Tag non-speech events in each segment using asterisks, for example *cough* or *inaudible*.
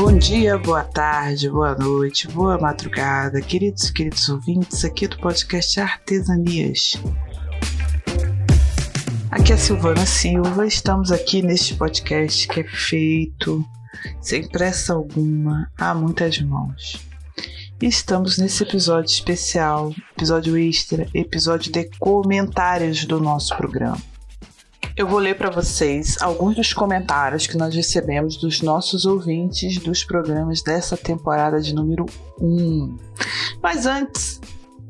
Bom dia, boa tarde, boa noite, boa madrugada, queridos e queridos ouvintes aqui do podcast Artesanias. Aqui é a Silvana Silva, estamos aqui neste podcast que é feito sem pressa alguma, a muitas mãos. E estamos nesse episódio especial, episódio extra, episódio de comentários do nosso programa. Eu vou ler para vocês alguns dos comentários que nós recebemos dos nossos ouvintes dos programas dessa temporada de número 1. Mas antes,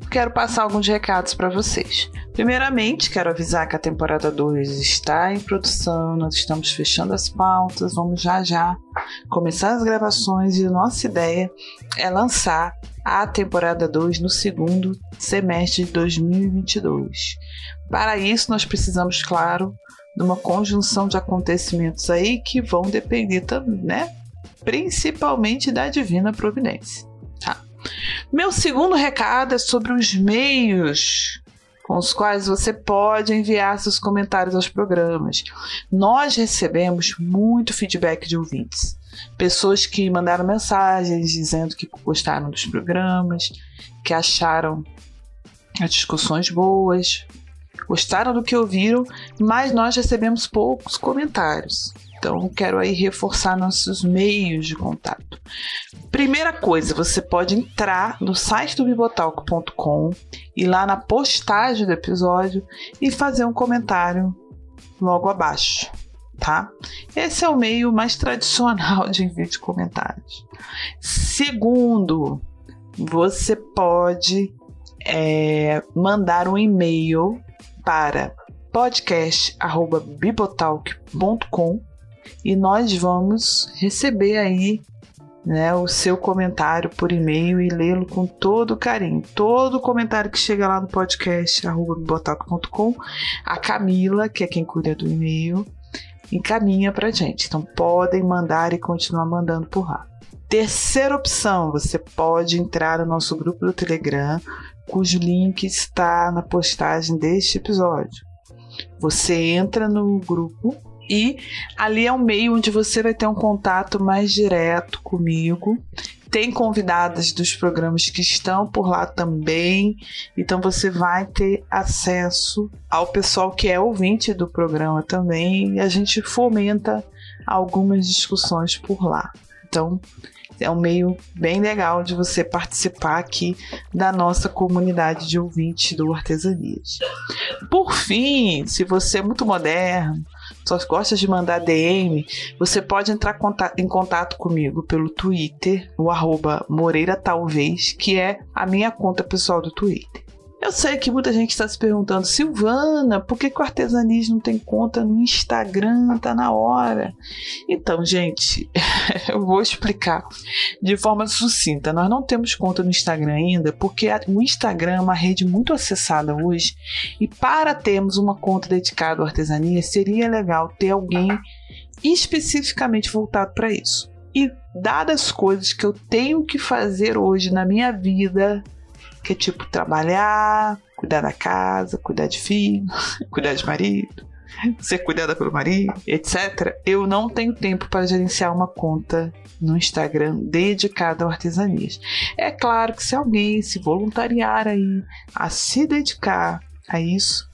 quero passar alguns recados para vocês. Primeiramente, quero avisar que a temporada 2 está em produção, nós estamos fechando as pautas, vamos já já começar as gravações e nossa ideia é lançar a temporada 2 no segundo semestre de 2022. Para isso, nós precisamos, claro, de uma conjunção de acontecimentos aí que vão depender também, né? Principalmente da divina providência. Tá? Meu segundo recado é sobre os meios com os quais você pode enviar seus comentários aos programas. Nós recebemos muito feedback de ouvintes. Pessoas que mandaram mensagens dizendo que gostaram dos programas, que acharam as discussões boas, gostaram do que ouviram, mas nós recebemos poucos comentários. Então, quero aí reforçar nossos meios de contato. Primeira coisa, você pode entrar no site do bibotalco.com e lá na postagem do episódio e fazer um comentário logo abaixo, tá? Esse é o meio mais tradicional de envio de comentários. Segundo, você pode é, mandar um e-mail para podcast@bibotalk.com e nós vamos receber aí né, o seu comentário por e-mail e lê-lo com todo carinho. Todo comentário que chega lá no podcast bibotalk.com, a Camila, que é quem cuida do e-mail, encaminha para gente. Então podem mandar e continuar mandando por lá. Terceira opção, você pode entrar no nosso grupo do Telegram cujo link está na postagem deste episódio. Você entra no grupo e ali é um meio onde você vai ter um contato mais direto comigo. Tem convidadas dos programas que estão por lá também, então você vai ter acesso ao pessoal que é ouvinte do programa também, e a gente fomenta algumas discussões por lá. Então, é um meio bem legal de você participar aqui da nossa comunidade de ouvintes do Artesanias. Por fim, se você é muito moderno, só gosta de mandar DM, você pode entrar em contato comigo pelo Twitter, o arroba Moreira Talvez, que é a minha conta pessoal do Twitter. Eu sei que muita gente está se perguntando, Silvana, por que, que o Artesanismo não tem conta no Instagram? Tá na hora. Então, gente, *laughs* eu vou explicar de forma sucinta. Nós não temos conta no Instagram ainda, porque o Instagram é uma rede muito acessada hoje. E para termos uma conta dedicada à artesania, seria legal ter alguém especificamente voltado para isso. E dadas as coisas que eu tenho que fazer hoje na minha vida, que é tipo trabalhar, cuidar da casa, cuidar de filho, *laughs* cuidar de marido, ser cuidada pelo marido, etc. Eu não tenho tempo para gerenciar uma conta no Instagram dedicada ao artesanias. É claro que se alguém se voluntariar aí a se dedicar a isso,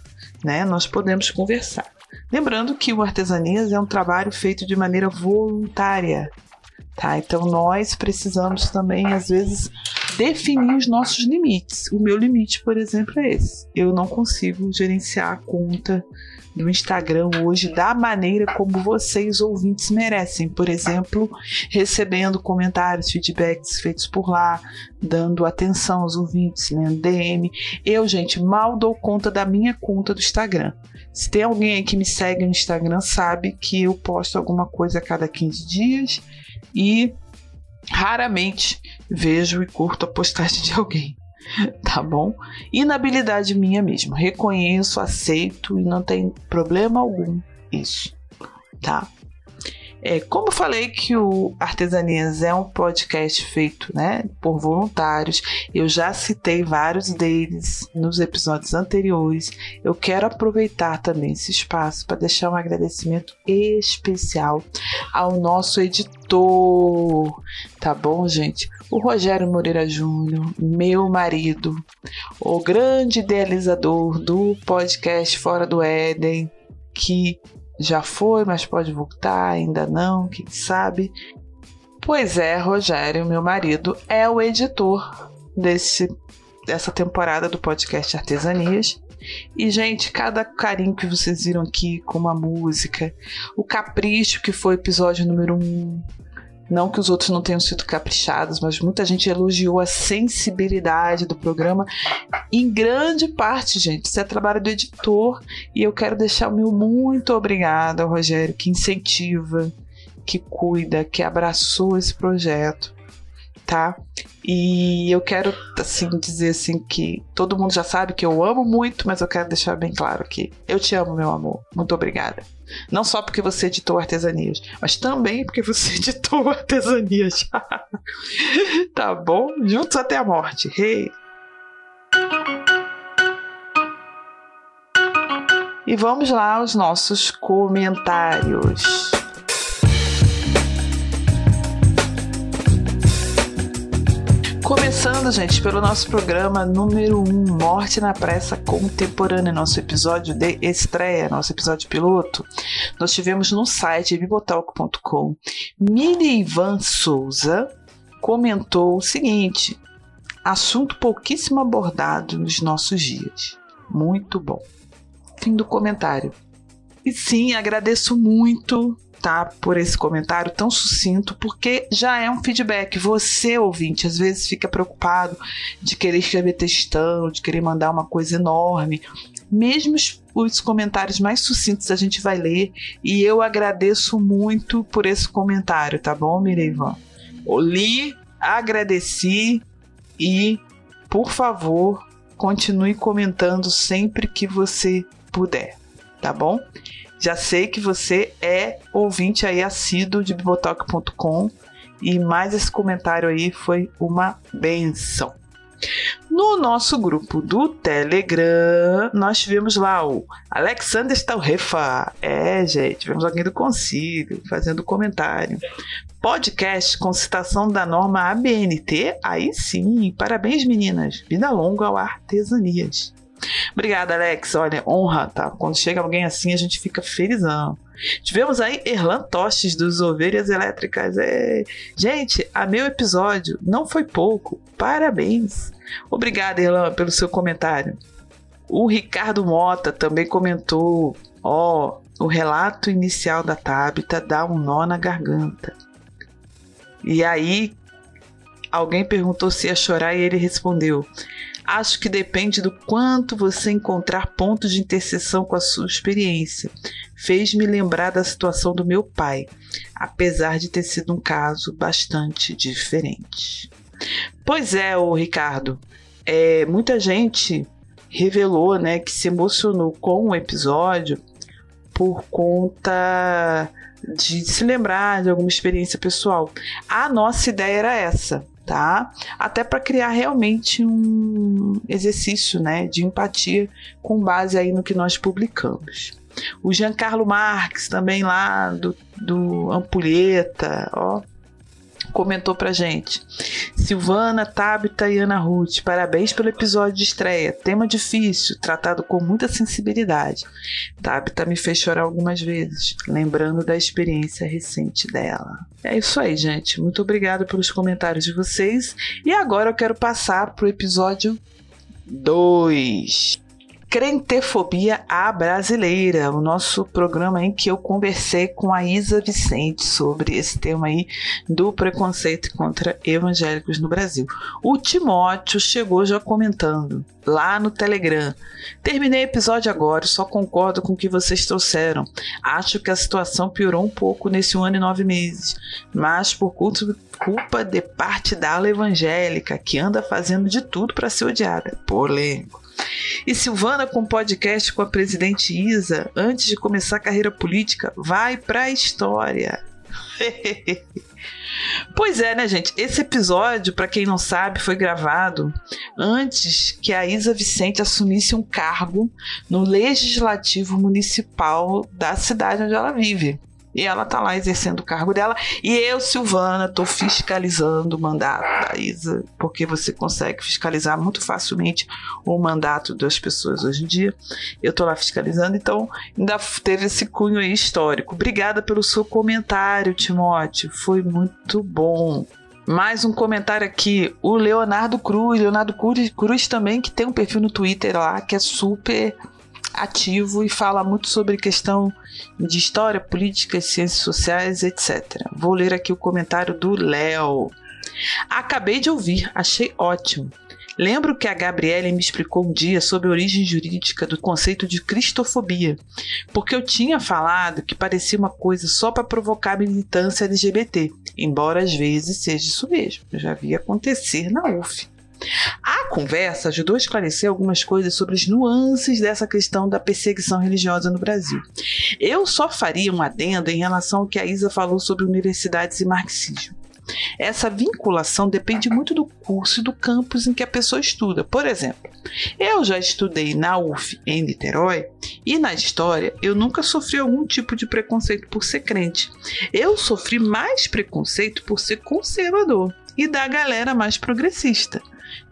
né, nós podemos conversar. Lembrando que o Artesanias é um trabalho feito de maneira voluntária, tá? Então nós precisamos também, às vezes, definir os nossos limites. O meu limite, por exemplo, é esse. Eu não consigo gerenciar a conta do Instagram hoje da maneira como vocês ouvintes merecem. Por exemplo, recebendo comentários, feedbacks feitos por lá, dando atenção aos ouvintes, lendo DM. Eu, gente, mal dou conta da minha conta do Instagram. Se tem alguém aí que me segue no Instagram, sabe que eu posto alguma coisa a cada 15 dias e raramente vejo e curto a postagem de alguém. *laughs* Tá bom? Inabilidade minha mesmo. Reconheço, aceito e não tem problema algum isso. Tá? É, como falei que o Artesanias é um podcast feito né, por voluntários, eu já citei vários deles nos episódios anteriores. Eu quero aproveitar também esse espaço para deixar um agradecimento especial ao nosso editor, tá bom, gente? O Rogério Moreira Júnior, meu marido, o grande idealizador do podcast Fora do Éden, que já foi, mas pode voltar, ainda não, quem sabe. Pois é, Rogério, meu marido, é o editor desse, dessa temporada do podcast Artesanias. E, gente, cada carinho que vocês viram aqui com uma música, o capricho que foi o episódio número 1, um, não que os outros não tenham sido caprichados, mas muita gente elogiou a sensibilidade do programa. Em grande parte, gente, isso é trabalho do editor. E eu quero deixar o meu muito obrigado ao Rogério, que incentiva, que cuida, que abraçou esse projeto tá? E eu quero assim dizer assim que todo mundo já sabe que eu amo muito, mas eu quero deixar bem claro que eu te amo, meu amor. Muito obrigada. Não só porque você editou artesanias, mas também porque você *laughs* editou artesanias. *laughs* tá bom? Juntos até a morte. Hey. E vamos lá aos nossos comentários. Começando, gente, pelo nosso programa número 1, um, Morte na Pressa Contemporânea, nosso episódio de estreia, nosso episódio piloto. Nós tivemos no site bibotalco.com. Mini Ivan Souza comentou o seguinte: assunto pouquíssimo abordado nos nossos dias. Muito bom. Fim do comentário. E sim, agradeço muito tá por esse comentário tão sucinto, porque já é um feedback. Você, ouvinte, às vezes fica preocupado de querer escrever textão, de querer mandar uma coisa enorme. Mesmo os, os comentários mais sucintos a gente vai ler e eu agradeço muito por esse comentário, tá bom, Mireivan? Li, agradeci e, por favor, continue comentando sempre que você puder, tá bom? Já sei que você é ouvinte aí assíduo de bibotalk.com e mais esse comentário aí foi uma benção. No nosso grupo do Telegram, nós tivemos lá o Alexander Stalrefa. É, gente, tivemos alguém do Concílio fazendo comentário. Podcast com citação da norma ABNT. Aí sim, parabéns meninas. Vida longa ao Artesanias. Obrigada, Alex. Olha, honra, tá? Quando chega alguém assim, a gente fica felizão. Tivemos aí Erlan Tostes dos Ovelhas Elétricas. É... Gente, a meu episódio não foi pouco. Parabéns. Obrigada, Erlan, pelo seu comentário. O Ricardo Mota também comentou: Ó, oh, o relato inicial da Tabita dá um nó na garganta. E aí, alguém perguntou se ia chorar e ele respondeu: Acho que depende do quanto você encontrar pontos de interseção com a sua experiência. Fez-me lembrar da situação do meu pai, apesar de ter sido um caso bastante diferente. Pois é, o Ricardo, é, muita gente revelou, né, que se emocionou com o episódio por conta de se lembrar de alguma experiência pessoal. A nossa ideia era essa, tá? Até para criar realmente um exercício, né, de empatia com base aí no que nós publicamos. O Giancarlo Marques também lá do, do Ampulheta, ó, comentou pra gente. Silvana, Tabita e Ana Ruth, parabéns pelo episódio de estreia. Tema difícil, tratado com muita sensibilidade. Tabita me fez chorar algumas vezes, lembrando da experiência recente dela. É isso aí, gente. Muito obrigada pelos comentários de vocês. E agora eu quero passar pro episódio 2. Crentefobia à Brasileira, o nosso programa em que eu conversei com a Isa Vicente sobre esse tema aí do preconceito contra evangélicos no Brasil. O Timóteo chegou já comentando lá no Telegram. Terminei o episódio agora, só concordo com o que vocês trouxeram. Acho que a situação piorou um pouco nesse um ano e nove meses, mas por culpa de parte da ala evangélica que anda fazendo de tudo para ser odiada. Polêmico. E Silvana, com podcast com a presidente Isa, antes de começar a carreira política, vai para a história. *laughs* Pois é, né, gente? Esse episódio, para quem não sabe, foi gravado antes que a Isa Vicente assumisse um cargo no legislativo municipal da cidade onde ela vive. E ela tá lá exercendo o cargo dela. E eu, Silvana, tô fiscalizando o mandato da Isa, porque você consegue fiscalizar muito facilmente o mandato das pessoas hoje em dia. Eu tô lá fiscalizando, então ainda teve esse cunho aí histórico. Obrigada pelo seu comentário, Timóteo. Foi muito bom. Mais um comentário aqui, o Leonardo Cruz, Leonardo Cruz, Cruz também, que tem um perfil no Twitter lá, que é super ativo e fala muito sobre questão de história, política, ciências sociais, etc. Vou ler aqui o comentário do Léo. Acabei de ouvir, achei ótimo. Lembro que a Gabriele me explicou um dia sobre a origem jurídica do conceito de cristofobia, porque eu tinha falado que parecia uma coisa só para provocar militância LGBT, embora às vezes seja isso mesmo, eu já vi acontecer na UF. A conversa ajudou a esclarecer algumas coisas sobre as nuances dessa questão da perseguição religiosa no Brasil. Eu só faria um adendo em relação ao que a Isa falou sobre universidades e marxismo. Essa vinculação depende muito do curso e do campus em que a pessoa estuda. Por exemplo, eu já estudei na UF em Niterói e na história eu nunca sofri algum tipo de preconceito por ser crente. Eu sofri mais preconceito por ser conservador e da galera mais progressista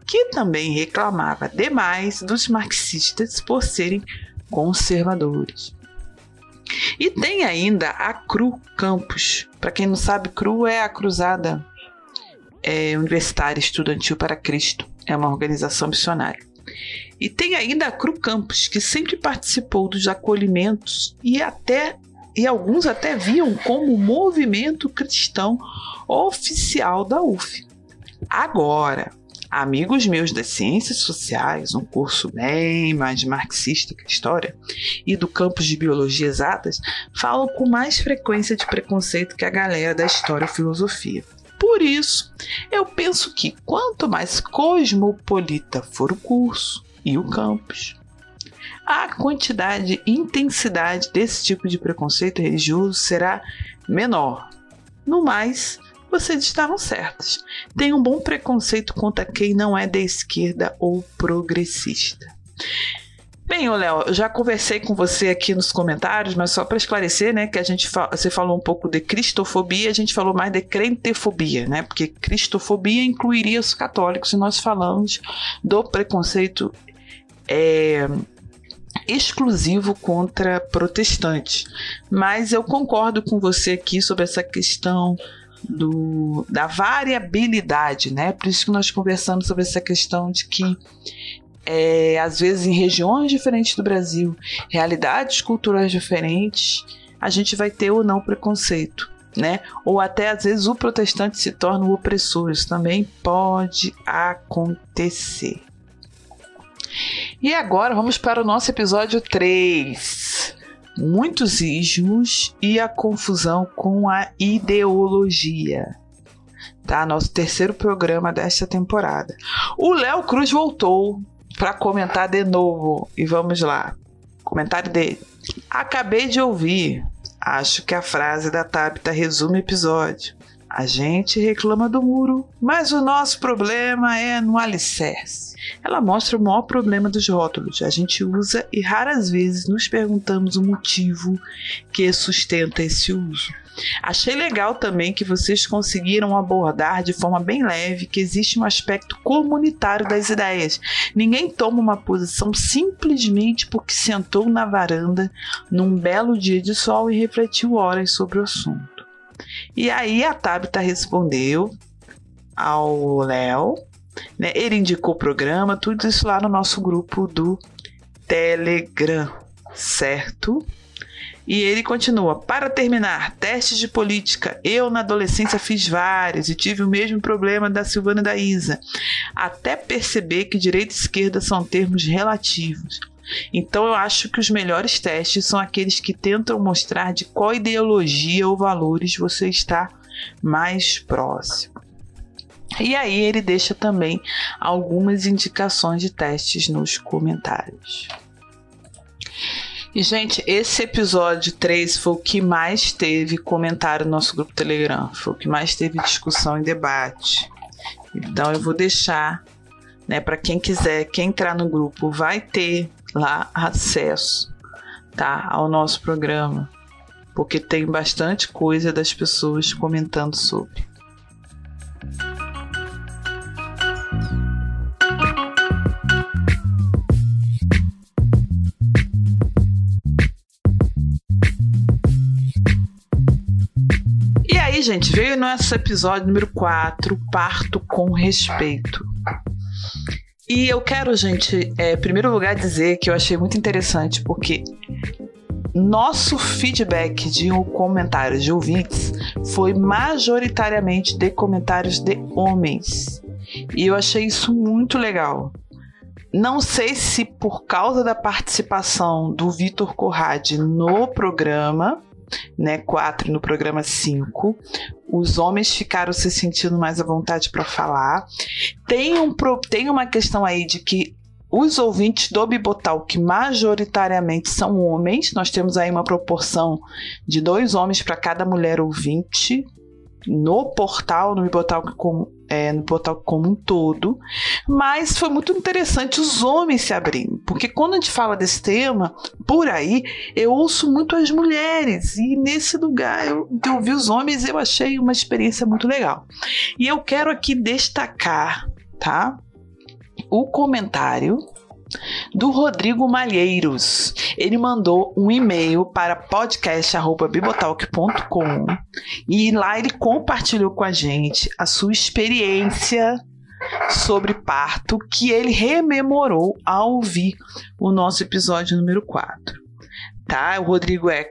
que também reclamava demais dos marxistas por serem conservadores. E tem ainda a CRU Campus. Para quem não sabe, CRU é a Cruzada é, Universitária Estudantil para Cristo. É uma organização missionária. E tem ainda a CRU Campus, que sempre participou dos acolhimentos e até e alguns até viam como movimento cristão oficial da UF. Agora, amigos meus das ciências sociais, um curso bem mais marxista que história, e do campus de biologia exatas, falam com mais frequência de preconceito que a galera da história e filosofia. Por isso, eu penso que quanto mais cosmopolita for o curso e o campus, a quantidade e intensidade desse tipo de preconceito religioso será menor. No mais, vocês estavam certos. Tem um bom preconceito contra quem não é da esquerda ou progressista. Bem, Léo, eu já conversei com você aqui nos comentários, mas só para esclarecer, né, que a gente fa você falou um pouco de cristofobia, a gente falou mais de crentefobia, né? Porque cristofobia incluiria os católicos e nós falamos do preconceito é, exclusivo contra protestantes. Mas eu concordo com você aqui sobre essa questão do, da variabilidade, né? Por isso que nós conversamos sobre essa questão de que é, às vezes em regiões diferentes do Brasil, realidades culturais diferentes, a gente vai ter ou não preconceito, né? Ou até às vezes o protestante se torna o opressor, isso também pode acontecer. E agora vamos para o nosso episódio 3 muitos ismos e a confusão com a ideologia. Tá? Nosso terceiro programa desta temporada. O Léo Cruz voltou para comentar de novo. E vamos lá. Comentário dele. Acabei de ouvir. Acho que a frase da Tabita resume o episódio. A gente reclama do muro, mas o nosso problema é no alicerce. Ela mostra o maior problema dos rótulos. A gente usa e raras vezes nos perguntamos o motivo que sustenta esse uso. Achei legal também que vocês conseguiram abordar de forma bem leve que existe um aspecto comunitário das ideias. Ninguém toma uma posição simplesmente porque sentou na varanda num belo dia de sol e refletiu horas sobre o assunto. E aí a Tabita respondeu ao Léo, né? Ele indicou o programa, tudo isso lá no nosso grupo do Telegram, certo? E ele continua: Para terminar, testes de política. Eu, na adolescência, fiz vários e tive o mesmo problema da Silvana e da Isa. Até perceber que direita e esquerda são termos relativos. Então eu acho que os melhores testes são aqueles que tentam mostrar de qual ideologia ou valores você está mais próximo. E aí ele deixa também algumas indicações de testes nos comentários. E, gente, esse episódio 3 foi o que mais teve comentário no nosso grupo Telegram. Foi o que mais teve discussão e debate. Então eu vou deixar, né, para quem quiser, quem entrar no grupo, vai ter lá acesso, tá, ao nosso programa, porque tem bastante coisa das pessoas comentando sobre. gente, veio nosso episódio número 4, Parto com Respeito. E eu quero, gente, é, em primeiro lugar, dizer que eu achei muito interessante, porque nosso feedback de comentários de ouvintes foi majoritariamente de comentários de homens. E eu achei isso muito legal. Não sei se por causa da participação do Vitor Corrade no programa, né, 4 no programa 5. Os homens ficaram se sentindo mais à vontade para falar. Tem, um, tem uma questão aí de que os ouvintes do Bibotal, que majoritariamente são homens, nós temos aí uma proporção de dois homens para cada mulher ouvinte no portal, no Bibotal como é, no portal como um todo, mas foi muito interessante os homens se abrirem, porque quando a gente fala desse tema, por aí, eu ouço muito as mulheres, e nesse lugar eu, eu ouvi os homens eu achei uma experiência muito legal. E eu quero aqui destacar, tá? O comentário do Rodrigo Malheiros. Ele mandou um e-mail para podcast@bibotalk.com e lá ele compartilhou com a gente a sua experiência sobre parto que ele rememorou ao ouvir o nosso episódio número 4. Tá? O Rodrigo é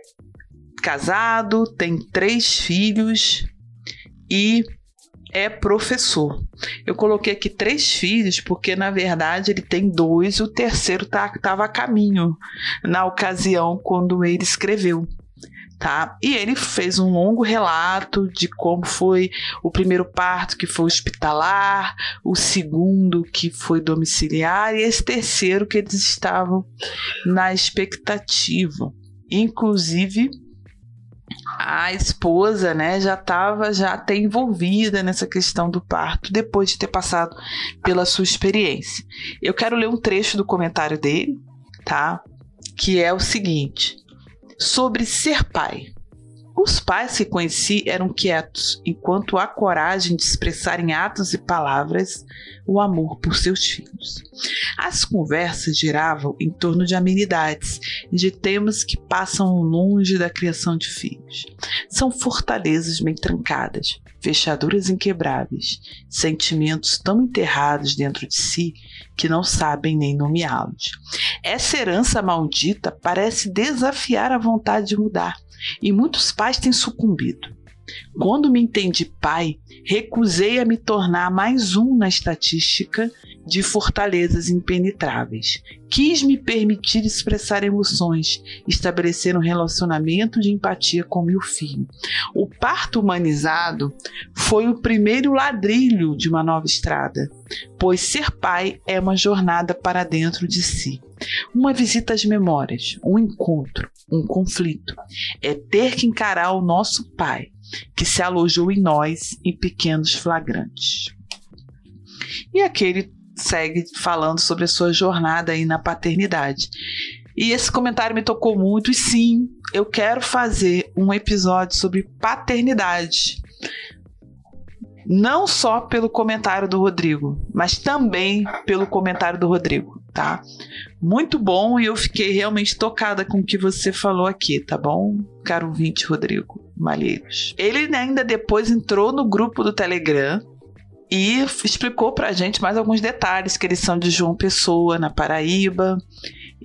casado, tem três filhos e é professor. Eu coloquei aqui três filhos porque na verdade ele tem dois, o terceiro estava tá, a caminho na ocasião quando ele escreveu. Tá? E ele fez um longo relato de como foi o primeiro parto que foi hospitalar, o segundo que foi domiciliar e esse terceiro que eles estavam na expectativa. Inclusive, a esposa, né, já estava já até envolvida nessa questão do parto depois de ter passado pela sua experiência. Eu quero ler um trecho do comentário dele, tá? Que é o seguinte: sobre ser pai. Os pais que conheci eram quietos, enquanto a coragem de expressar em atos e palavras o amor por seus filhos. As conversas giravam em torno de amenidades de temas que passam longe da criação de filhos. São fortalezas bem trancadas, fechaduras inquebráveis, sentimentos tão enterrados dentro de si que não sabem nem nomeá-los. Essa herança maldita parece desafiar a vontade de mudar, e muitos pais têm sucumbido. Quando me entendi pai, recusei a me tornar mais um na estatística de fortalezas impenetráveis. Quis me permitir expressar emoções, estabelecer um relacionamento de empatia com meu filho. O parto humanizado foi o primeiro ladrilho de uma nova estrada, pois ser pai é uma jornada para dentro de si. Uma visita às memórias, um encontro, um conflito. É ter que encarar o nosso pai, que se alojou em nós em pequenos flagrantes. E aquele segue falando sobre a sua jornada aí na paternidade. E esse comentário me tocou muito, e sim, eu quero fazer um episódio sobre paternidade. Não só pelo comentário do Rodrigo, mas também pelo comentário do Rodrigo, tá? Muito bom e eu fiquei realmente tocada com o que você falou aqui, tá bom, caro ouvinte Rodrigo Malheiros? Ele ainda depois entrou no grupo do Telegram e explicou para a gente mais alguns detalhes, que eles são de João Pessoa, na Paraíba,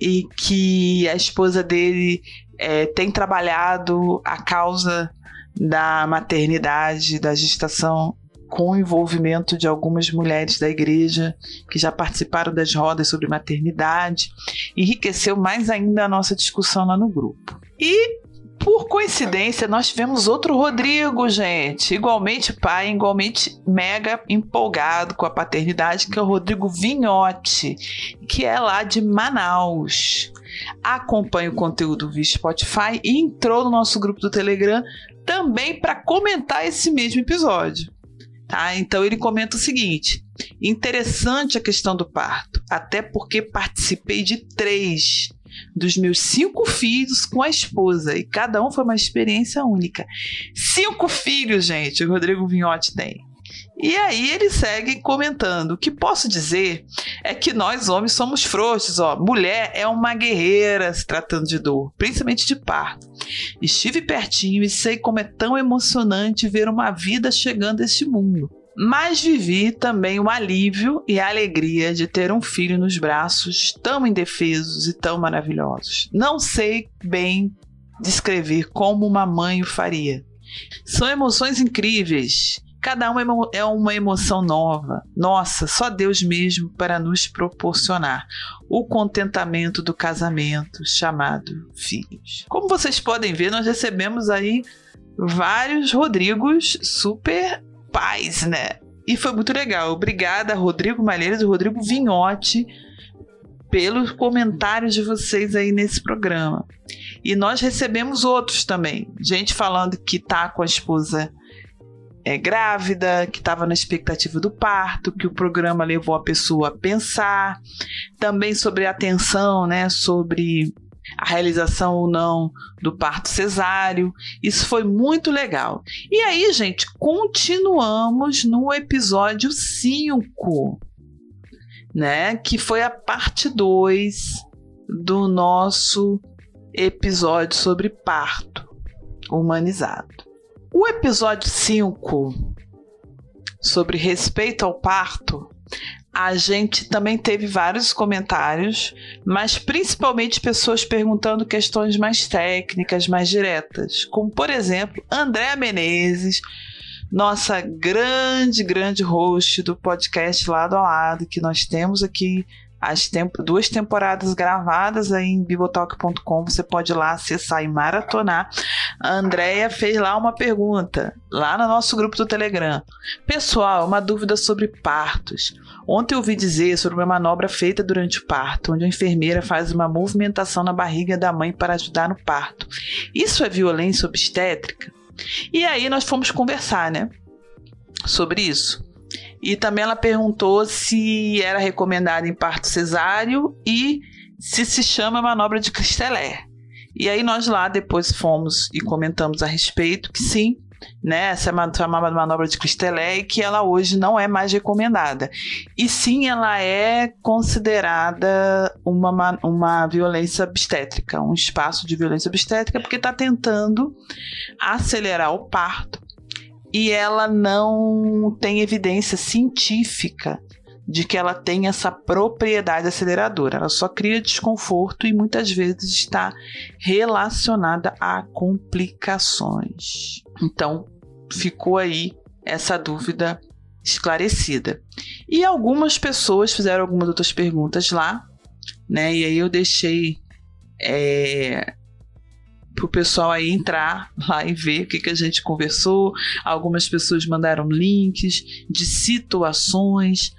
e que a esposa dele é, tem trabalhado a causa da maternidade, da gestação, com o envolvimento de algumas mulheres da igreja que já participaram das rodas sobre maternidade, enriqueceu mais ainda a nossa discussão lá no grupo. E por coincidência, nós tivemos outro Rodrigo, gente, igualmente pai, igualmente mega empolgado com a paternidade, que é o Rodrigo Vinhote, que é lá de Manaus. acompanha o conteúdo via Spotify e entrou no nosso grupo do Telegram também para comentar esse mesmo episódio. Tá? Então ele comenta o seguinte: interessante a questão do parto, até porque participei de três dos meus cinco filhos com a esposa e cada um foi uma experiência única. Cinco filhos, gente, o Rodrigo Vinhotti tem. E aí ele segue comentando: o que posso dizer é que nós homens somos frouxos, ó. Mulher é uma guerreira se tratando de dor, principalmente de parto. Estive pertinho e sei como é tão emocionante ver uma vida chegando a este mundo. Mas vivi também o alívio e a alegria de ter um filho nos braços tão indefesos e tão maravilhosos. Não sei bem descrever como uma mãe o faria. São emoções incríveis Cada uma é uma emoção nova. Nossa, só Deus mesmo para nos proporcionar o contentamento do casamento chamado filhos. Como vocês podem ver, nós recebemos aí vários Rodrigos super pais, né? E foi muito legal. Obrigada, Rodrigo Malheiros e Rodrigo Vinhote, pelos comentários de vocês aí nesse programa. E nós recebemos outros também. Gente falando que tá com a esposa é, grávida, que estava na expectativa do parto, que o programa levou a pessoa a pensar, também sobre a atenção, né, sobre a realização ou não do parto cesáreo. Isso foi muito legal. E aí, gente, continuamos no episódio 5, né, que foi a parte 2 do nosso episódio sobre parto humanizado. O episódio 5 sobre respeito ao parto, a gente também teve vários comentários, mas principalmente pessoas perguntando questões mais técnicas, mais diretas, como por exemplo, Andréa Menezes, nossa grande, grande host do podcast Lado a Lado, que nós temos aqui as temp duas temporadas gravadas aí em bibotalk.com. Você pode ir lá acessar e maratonar. A Andrea fez lá uma pergunta, lá no nosso grupo do Telegram. Pessoal, uma dúvida sobre partos. Ontem eu ouvi dizer sobre uma manobra feita durante o parto, onde a enfermeira faz uma movimentação na barriga da mãe para ajudar no parto. Isso é violência obstétrica? E aí nós fomos conversar, né? Sobre isso. E também ela perguntou se era recomendado em parto cesáreo e se se chama manobra de Cristelé. E aí nós lá depois fomos e comentamos a respeito que sim, né, essa é uma manobra de Cristelé e que ela hoje não é mais recomendada. E sim, ela é considerada uma, uma violência obstétrica, um espaço de violência obstétrica, porque está tentando acelerar o parto e ela não tem evidência científica de que ela tem essa propriedade aceleradora. Ela só cria desconforto e muitas vezes está relacionada a complicações. Então, ficou aí essa dúvida esclarecida. E algumas pessoas fizeram algumas outras perguntas lá, né? E aí eu deixei é, para o pessoal aí entrar lá e ver o que, que a gente conversou. Algumas pessoas mandaram links de situações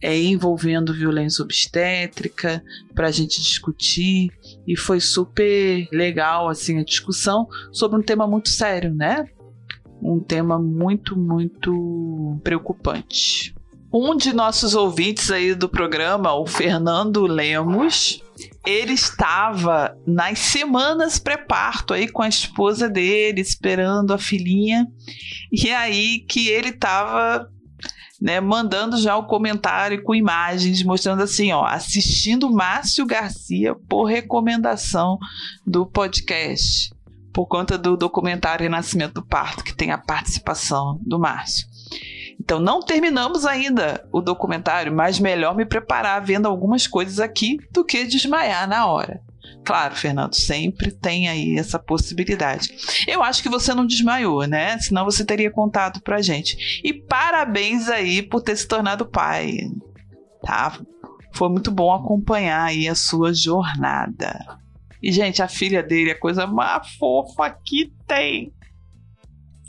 é, envolvendo violência obstétrica para a gente discutir e foi super legal assim a discussão sobre um tema muito sério, né? Um tema muito muito preocupante. Um de nossos ouvintes aí do programa, o Fernando Lemos, ele estava nas semanas pré-parto aí com a esposa dele, esperando a filhinha. E aí que ele estava né, mandando já o comentário com imagens, mostrando assim, ó, assistindo Márcio Garcia por recomendação do podcast, por conta do documentário Renascimento do Parto, que tem a participação do Márcio. Então não terminamos ainda o documentário, mas melhor me preparar vendo algumas coisas aqui do que desmaiar na hora. Claro, Fernando, sempre tem aí essa possibilidade. Eu acho que você não desmaiou, né? Senão você teria contado pra gente. E parabéns aí por ter se tornado pai, tá? Foi muito bom acompanhar aí a sua jornada. E, gente, a filha dele é a coisa mais fofa que tem.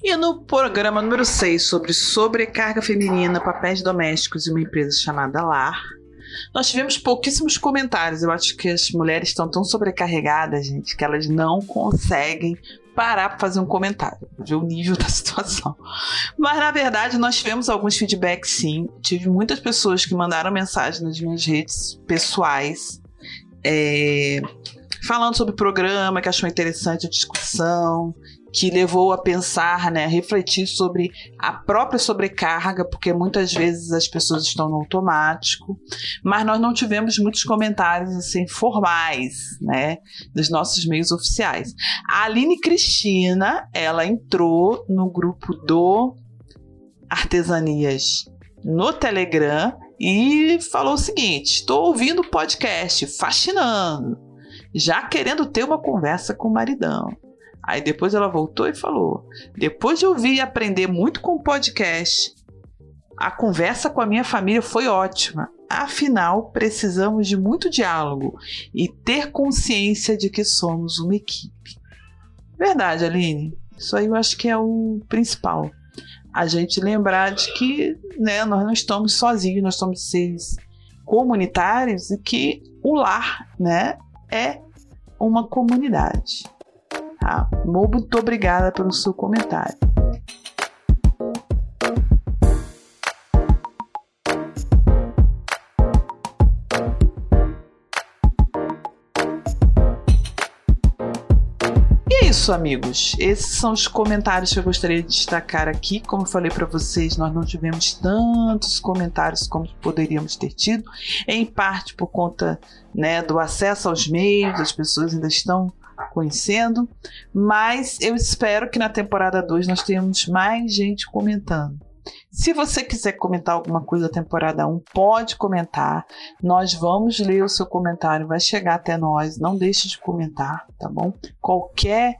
E no programa número 6 sobre sobrecarga feminina, papéis domésticos e uma empresa chamada Lar, Nós tivemos pouquíssimos comentários. Eu acho que as mulheres estão tão sobrecarregadas, gente, que elas não conseguem parar para fazer um comentário, ver o nível *laughs* da situação. Mas na verdade, nós tivemos alguns feedbacks sim. Tive muitas pessoas que mandaram mensagem nas minhas redes pessoais. É, falando sobre o programa, que achou interessante a discussão, que levou a pensar, né, a refletir sobre a própria sobrecarga, porque muitas vezes as pessoas estão no automático, mas nós não tivemos muitos comentários assim formais, né, dos nossos meios oficiais. A Aline Cristina, ela entrou no grupo do Artesanias no Telegram e falou o seguinte: estou ouvindo o podcast, fascinando, já querendo ter uma conversa com o maridão. Aí depois ela voltou e falou: depois de ouvir e aprender muito com o podcast, a conversa com a minha família foi ótima. Afinal, precisamos de muito diálogo e ter consciência de que somos uma equipe. Verdade, Aline. Isso aí eu acho que é o principal. A gente lembrar de que né, nós não estamos sozinhos, nós somos seres comunitários e que o lar né, é uma comunidade. Tá? Muito obrigada pelo seu comentário. É isso, amigos. Esses são os comentários que eu gostaria de destacar aqui. Como falei para vocês, nós não tivemos tantos comentários como poderíamos ter tido, em parte por conta né, do acesso aos meios, as pessoas ainda estão conhecendo, mas eu espero que na temporada 2 nós tenhamos mais gente comentando. Se você quiser comentar alguma coisa da temporada 1, pode comentar. Nós vamos ler o seu comentário, vai chegar até nós. Não deixe de comentar, tá bom? Qualquer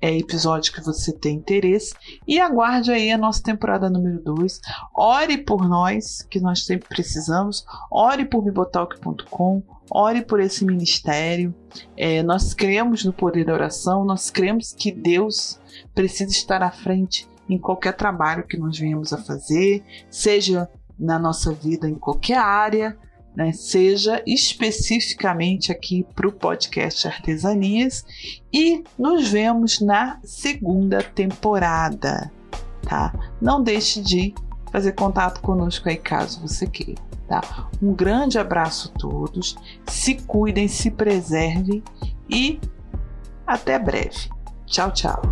é, episódio que você tem interesse. E aguarde aí a nossa temporada número 2. Ore por nós, que nós sempre precisamos. Ore por bibotalk.com. Ore por esse ministério. É, nós cremos no poder da oração. Nós cremos que Deus precisa estar à frente em qualquer trabalho que nós venhamos a fazer, seja na nossa vida em qualquer área, né, seja especificamente aqui para o podcast Artesanias e nos vemos na segunda temporada, tá? Não deixe de fazer contato conosco aí caso você queira, tá? Um grande abraço a todos, se cuidem, se preservem e até breve. Tchau, tchau.